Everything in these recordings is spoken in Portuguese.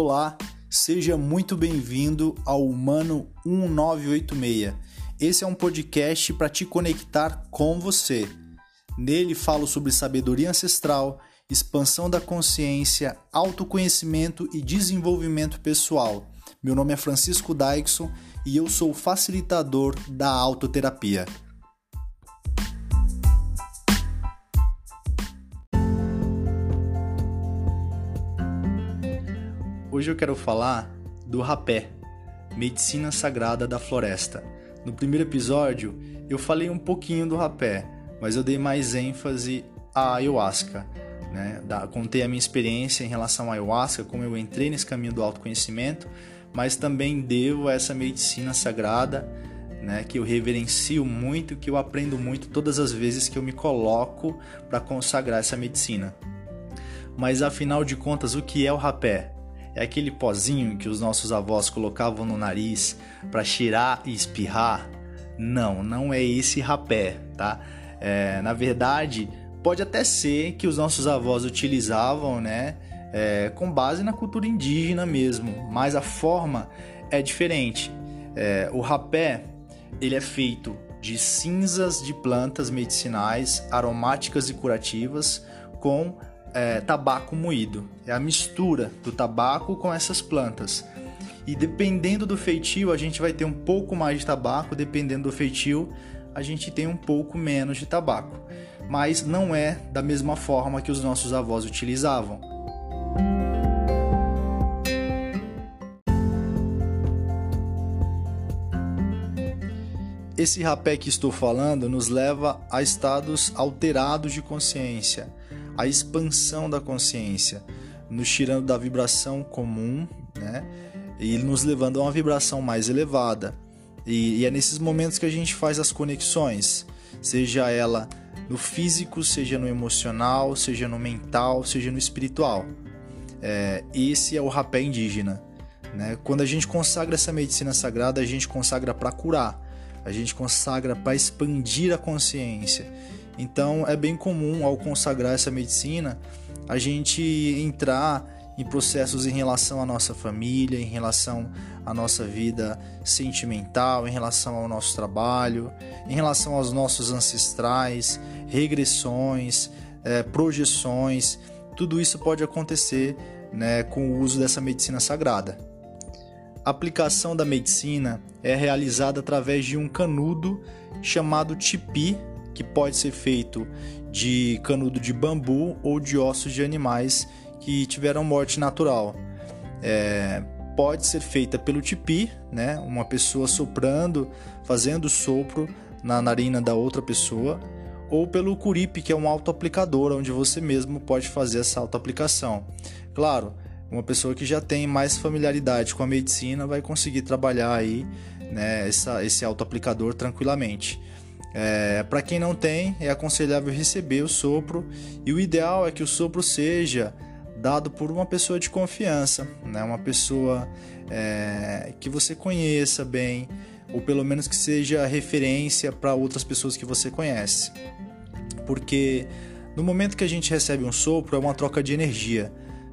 Olá, seja muito bem-vindo ao Humano 1986. Esse é um podcast para te conectar com você. Nele falo sobre sabedoria ancestral, expansão da consciência, autoconhecimento e desenvolvimento pessoal. Meu nome é Francisco Daixon e eu sou facilitador da autoterapia. Hoje eu quero falar do rapé, medicina sagrada da floresta. No primeiro episódio eu falei um pouquinho do rapé, mas eu dei mais ênfase à ayahuasca. Né? Da, contei a minha experiência em relação à ayahuasca, como eu entrei nesse caminho do autoconhecimento, mas também devo a essa medicina sagrada né, que eu reverencio muito, que eu aprendo muito todas as vezes que eu me coloco para consagrar essa medicina. Mas afinal de contas, o que é o rapé? É aquele pozinho que os nossos avós colocavam no nariz para cheirar e espirrar? Não, não é esse rapé, tá? É, na verdade, pode até ser que os nossos avós utilizavam, né? É, com base na cultura indígena mesmo, mas a forma é diferente. É, o rapé ele é feito de cinzas de plantas medicinais, aromáticas e curativas com é, tabaco moído. É a mistura do tabaco com essas plantas. E dependendo do feitio, a gente vai ter um pouco mais de tabaco, dependendo do feitio, a gente tem um pouco menos de tabaco. Mas não é da mesma forma que os nossos avós utilizavam. Esse rapé que estou falando nos leva a estados alterados de consciência, a expansão da consciência, nos tirando da vibração comum, né? E nos levando a uma vibração mais elevada. E, e é nesses momentos que a gente faz as conexões, seja ela no físico, seja no emocional, seja no mental, seja no espiritual. É, esse é o rapé indígena. Né? Quando a gente consagra essa medicina sagrada, a gente consagra para curar, a gente consagra para expandir a consciência. Então é bem comum ao consagrar essa medicina a gente entrar em processos em relação à nossa família, em relação à nossa vida sentimental, em relação ao nosso trabalho, em relação aos nossos ancestrais, regressões, é, projeções. Tudo isso pode acontecer né, com o uso dessa medicina sagrada. A aplicação da medicina é realizada através de um canudo chamado tipi que pode ser feito de canudo de bambu ou de ossos de animais que tiveram morte natural. É, pode ser feita pelo tipi, né? uma pessoa soprando, fazendo sopro na narina da outra pessoa, ou pelo curipe, que é um autoaplicador, onde você mesmo pode fazer essa autoaplicação. Claro, uma pessoa que já tem mais familiaridade com a medicina vai conseguir trabalhar aí né, essa, esse autoaplicador tranquilamente. É, Para quem não tem, é aconselhável receber o sopro e o ideal é que o sopro seja dado por uma pessoa de confiança, né? uma pessoa é, que você conheça bem, ou pelo menos que seja referência para outras pessoas que você conhece. Porque no momento que a gente recebe um sopro, é uma troca de energia.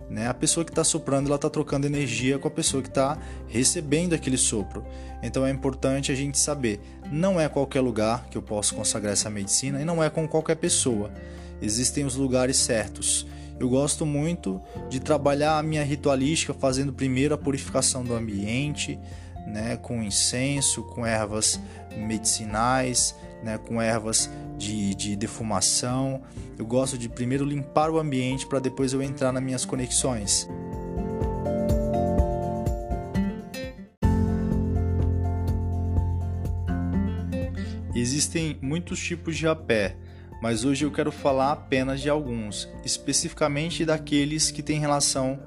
Né? A pessoa que está soprando, ela está trocando energia com a pessoa que está recebendo aquele sopro. Então é importante a gente saber, não é qualquer lugar que eu posso consagrar essa medicina e não é com qualquer pessoa. Existem os lugares certos. Eu gosto muito de trabalhar a minha ritualística fazendo primeiro a purificação do ambiente, né, com incenso, com ervas medicinais, né, com ervas de, de defumação. Eu gosto de primeiro limpar o ambiente para depois eu entrar nas minhas conexões. Existem muitos tipos de rapé, mas hoje eu quero falar apenas de alguns, especificamente daqueles que têm relação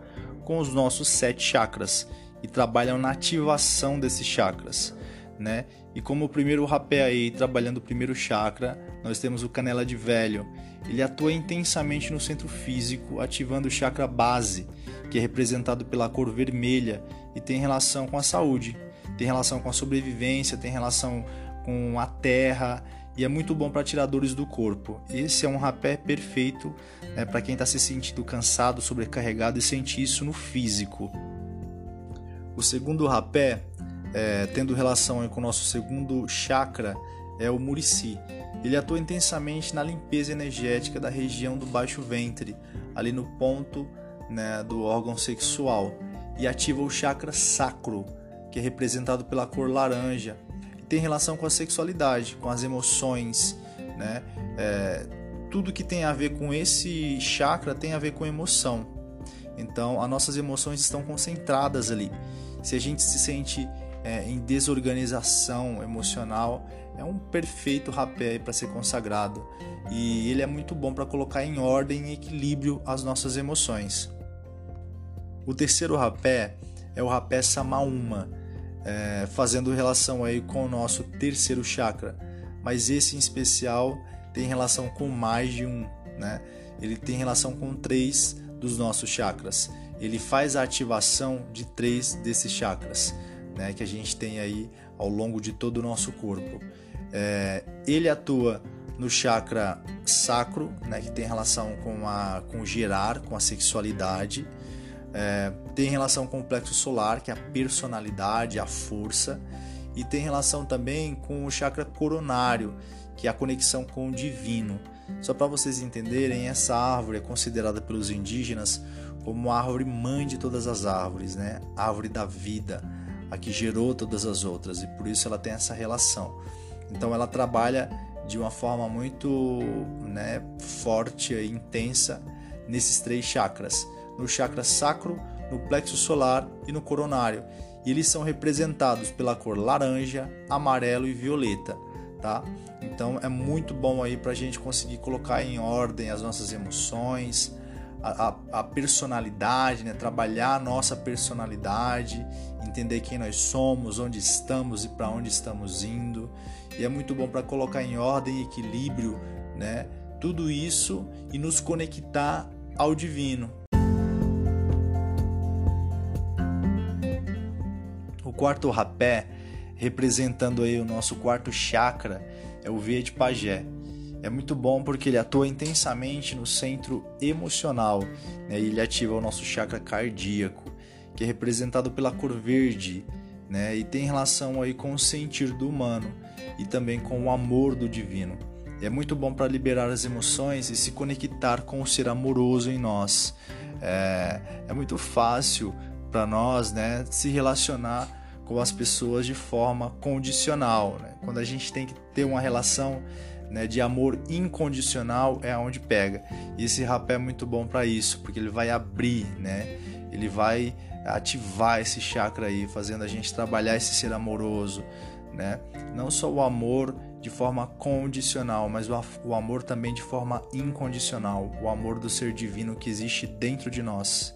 com os nossos sete chakras e trabalham na ativação desses chakras né? E como o primeiro rapé aí, trabalhando o primeiro chakra, nós temos o canela de velho. Ele atua intensamente no centro físico, ativando o chakra base, que é representado pela cor vermelha e tem relação com a saúde, tem relação com a sobrevivência, tem relação com a terra e é muito bom para tirar dores do corpo. Esse é um rapé perfeito né, para quem está se sentindo cansado, sobrecarregado e sente isso no físico. O segundo rapé, é, tendo relação com o nosso segundo chakra, é o Murici. Ele atua intensamente na limpeza energética da região do baixo ventre, ali no ponto né, do órgão sexual, e ativa o chakra sacro, que é representado pela cor laranja, e tem relação com a sexualidade, com as emoções, né? É, tudo que tem a ver com esse chakra tem a ver com emoção. Então, as nossas emoções estão concentradas ali. Se a gente se sente é, em desorganização emocional, é um perfeito rapé para ser consagrado. E ele é muito bom para colocar em ordem e equilíbrio as nossas emoções. O terceiro rapé é o rapé Samaúma, é, fazendo relação aí com o nosso terceiro chakra. Mas esse em especial tem relação com mais de um, né? Ele tem relação com três dos nossos chakras. Ele faz a ativação de três desses chakras, né? Que a gente tem aí ao longo de todo o nosso corpo. É, ele atua no chakra sacro, né? Que tem relação com a com gerar, com a sexualidade. É, tem relação com o plexo solar, que é a personalidade, a força, e tem relação também com o chakra coronário, que é a conexão com o divino. Só para vocês entenderem, essa árvore é considerada pelos indígenas como a árvore mãe de todas as árvores, né? A árvore da vida, a que gerou todas as outras, e por isso ela tem essa relação. Então ela trabalha de uma forma muito né, forte e intensa nesses três chakras: no chakra sacro, no plexo solar e no coronário. E eles são representados pela cor laranja, amarelo e violeta tá? Então é muito bom aí para a gente conseguir colocar em ordem as nossas emoções, a, a, personalidade, né? trabalhar a nossa personalidade, entender quem nós somos, onde estamos e para onde estamos indo. E é muito bom para colocar em ordem e equilíbrio né? tudo isso e nos conectar ao divino. O quarto rapé representando aí o nosso quarto chakra, é o Via de Pajé. É muito bom porque ele atua intensamente no centro emocional, né? ele ativa o nosso chakra cardíaco, que é representado pela cor verde, né? e tem relação aí com o sentir do humano e também com o amor do divino. É muito bom para liberar as emoções e se conectar com o ser amoroso em nós. É, é muito fácil para nós né, se relacionar com as pessoas de forma condicional. Né? Quando a gente tem que ter uma relação né, de amor incondicional, é onde pega. E esse rapé é muito bom para isso, porque ele vai abrir, né? ele vai ativar esse chakra aí, fazendo a gente trabalhar esse ser amoroso. Né? Não só o amor de forma condicional, mas o amor também de forma incondicional, o amor do ser divino que existe dentro de nós.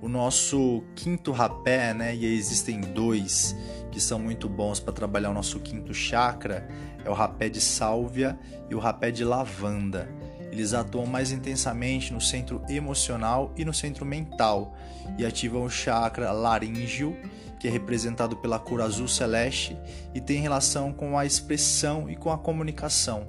O nosso quinto rapé, né, e existem dois que são muito bons para trabalhar o nosso quinto chakra, é o rapé de sálvia e o rapé de lavanda. Eles atuam mais intensamente no centro emocional e no centro mental e ativam o chakra laríngeo, que é representado pela cor azul celeste e tem relação com a expressão e com a comunicação.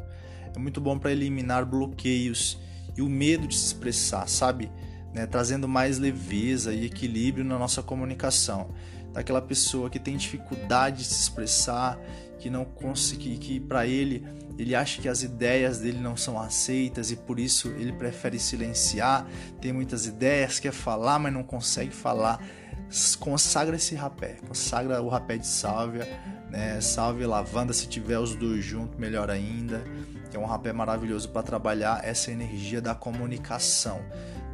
É muito bom para eliminar bloqueios e o medo de se expressar, sabe? né, trazendo mais leveza e equilíbrio na nossa comunicação. Daquela pessoa que tem dificuldade de se expressar, que não consegue, que para ele ele acha que as ideias dele não são aceitas e por isso ele prefere silenciar, tem muitas ideias, quer falar, mas não consegue falar. Consagra esse rapé, consagra o rapé de sálvia, né? Salve lavanda, se tiver os dois juntos, melhor ainda. É um rapé maravilhoso para trabalhar essa energia da comunicação.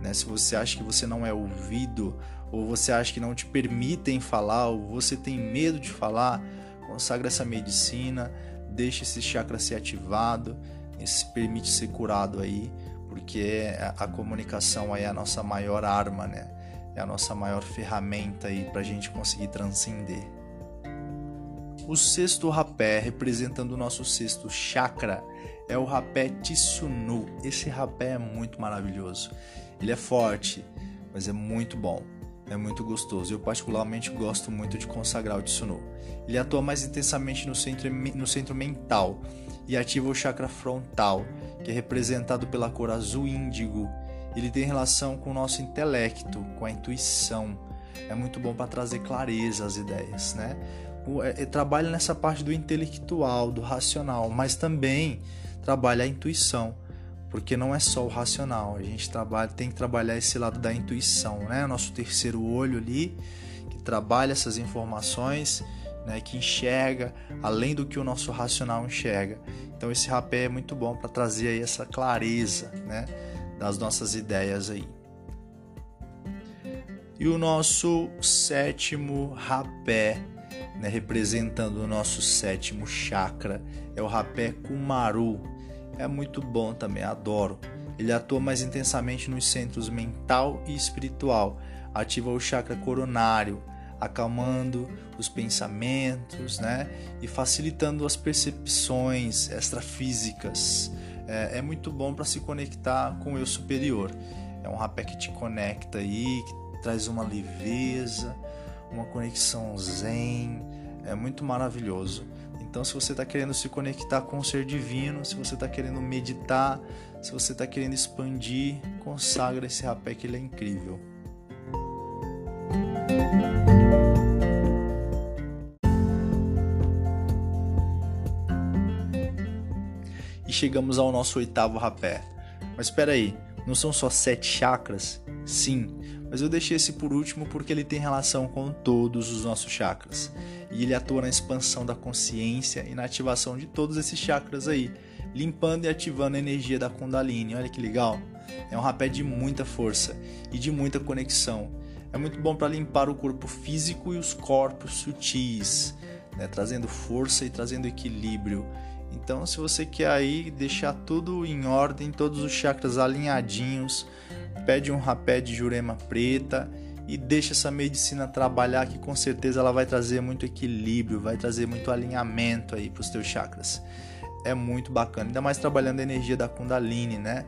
Né? Se você acha que você não é ouvido, ou você acha que não te permitem falar, ou você tem medo de falar, consagra essa medicina, deixe esse chakra ser ativado, se permite ser curado aí, porque a comunicação aí é a nossa maior arma, né? É a nossa maior ferramenta aí para a gente conseguir transcender. O sexto rapé, representando o nosso sexto chakra, é o rapé Tsunu. Esse rapé é muito maravilhoso. Ele é forte, mas é muito bom. É muito gostoso. Eu particularmente gosto muito de consagrar o Tsunu. Ele atua mais intensamente no centro, no centro mental e ativa o chakra frontal, que é representado pela cor azul índigo. Ele tem relação com o nosso intelecto, com a intuição. é muito bom para trazer clareza às ideias, né? É, é, trabalha nessa parte do intelectual, do racional, mas também trabalha a intuição, porque não é só o racional, a gente trabalha, tem que trabalhar esse lado da intuição, né? Nosso terceiro olho ali, que trabalha essas informações, né? que enxerga além do que o nosso racional enxerga. Então esse rapé é muito bom para trazer aí essa clareza, né? das nossas ideias aí. E o nosso sétimo rapé né, representando o nosso sétimo chakra, é o rapé Kumaru. É muito bom também, adoro. Ele atua mais intensamente nos centros mental e espiritual, ativa o chakra coronário, acalmando os pensamentos, né, e facilitando as percepções extrafísicas. É, é muito bom para se conectar com o eu superior. É um rapé que te conecta aí, que traz uma leveza, uma conexão zen, é muito maravilhoso. Então, se você está querendo se conectar com o ser divino, se você está querendo meditar, se você está querendo expandir, consagra esse rapé que ele é incrível. E chegamos ao nosso oitavo rapé. Mas espera aí, não são só sete chakras? Sim, mas eu deixei esse por último porque ele tem relação com todos os nossos chakras. E ele atua na expansão da consciência e na ativação de todos esses chakras aí, limpando e ativando a energia da Kundalini. Olha que legal! É um rapé de muita força e de muita conexão. É muito bom para limpar o corpo físico e os corpos sutis, né? trazendo força e trazendo equilíbrio. Então, se você quer aí deixar tudo em ordem, todos os chakras alinhadinhos, pede um rapé de jurema preta e deixa essa medicina trabalhar que com certeza ela vai trazer muito equilíbrio, vai trazer muito alinhamento aí para os teus chakras. É muito bacana, ainda mais trabalhando a energia da Kundalini, né?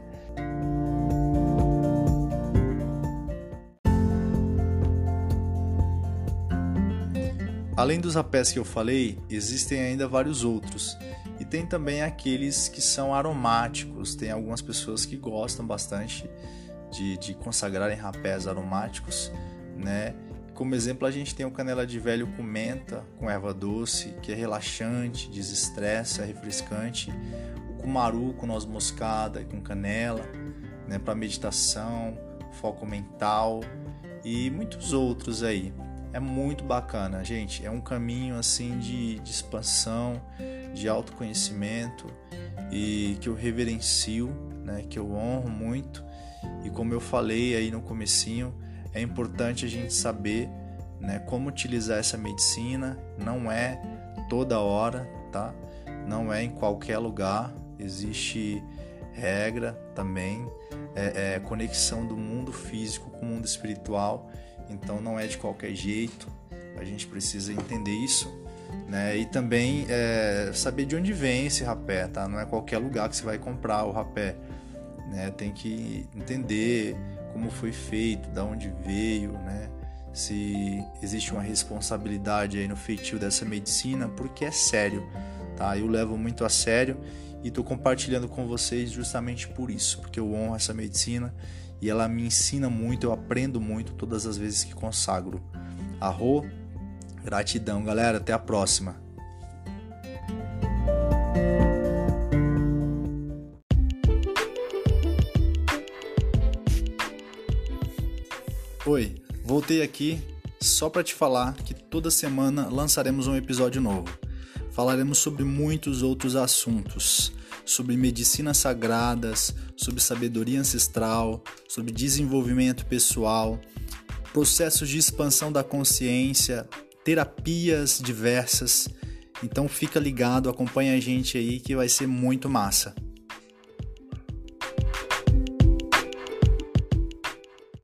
Além dos rapés que eu falei, existem ainda vários outros. E tem também aqueles que são aromáticos. Tem algumas pessoas que gostam bastante de, de consagrarem rapés aromáticos, né? Como exemplo, a gente tem o canela de velho com menta, com erva doce, que é relaxante, desestressa, refrescante. O cumaru com noz moscada e com canela, né, para meditação, foco mental e muitos outros aí. É muito bacana, gente. É um caminho assim de, de expansão, de autoconhecimento e que eu reverencio, né, que eu honro muito e como eu falei aí no comecinho, é importante a gente saber né, como utilizar essa medicina. Não é toda hora, tá? Não é em qualquer lugar. Existe regra também, é, é conexão do mundo físico com o mundo espiritual. Então não é de qualquer jeito. A gente precisa entender isso. Né? E também é, saber de onde vem esse rapé, tá? Não é qualquer lugar que você vai comprar o rapé né? Tem que entender como foi feito, da onde veio, né? Se existe uma responsabilidade aí no feitio dessa medicina, porque é sério, tá? Eu levo muito a sério e estou compartilhando com vocês justamente por isso, porque eu honro essa medicina e ela me ensina muito, eu aprendo muito todas as vezes que consagro. Arro, gratidão, galera, até a próxima. Oi, voltei aqui só para te falar que toda semana lançaremos um episódio novo. Falaremos sobre muitos outros assuntos, sobre medicinas sagradas, sobre sabedoria ancestral, sobre desenvolvimento pessoal, processos de expansão da consciência, terapias diversas. Então fica ligado, acompanha a gente aí que vai ser muito massa.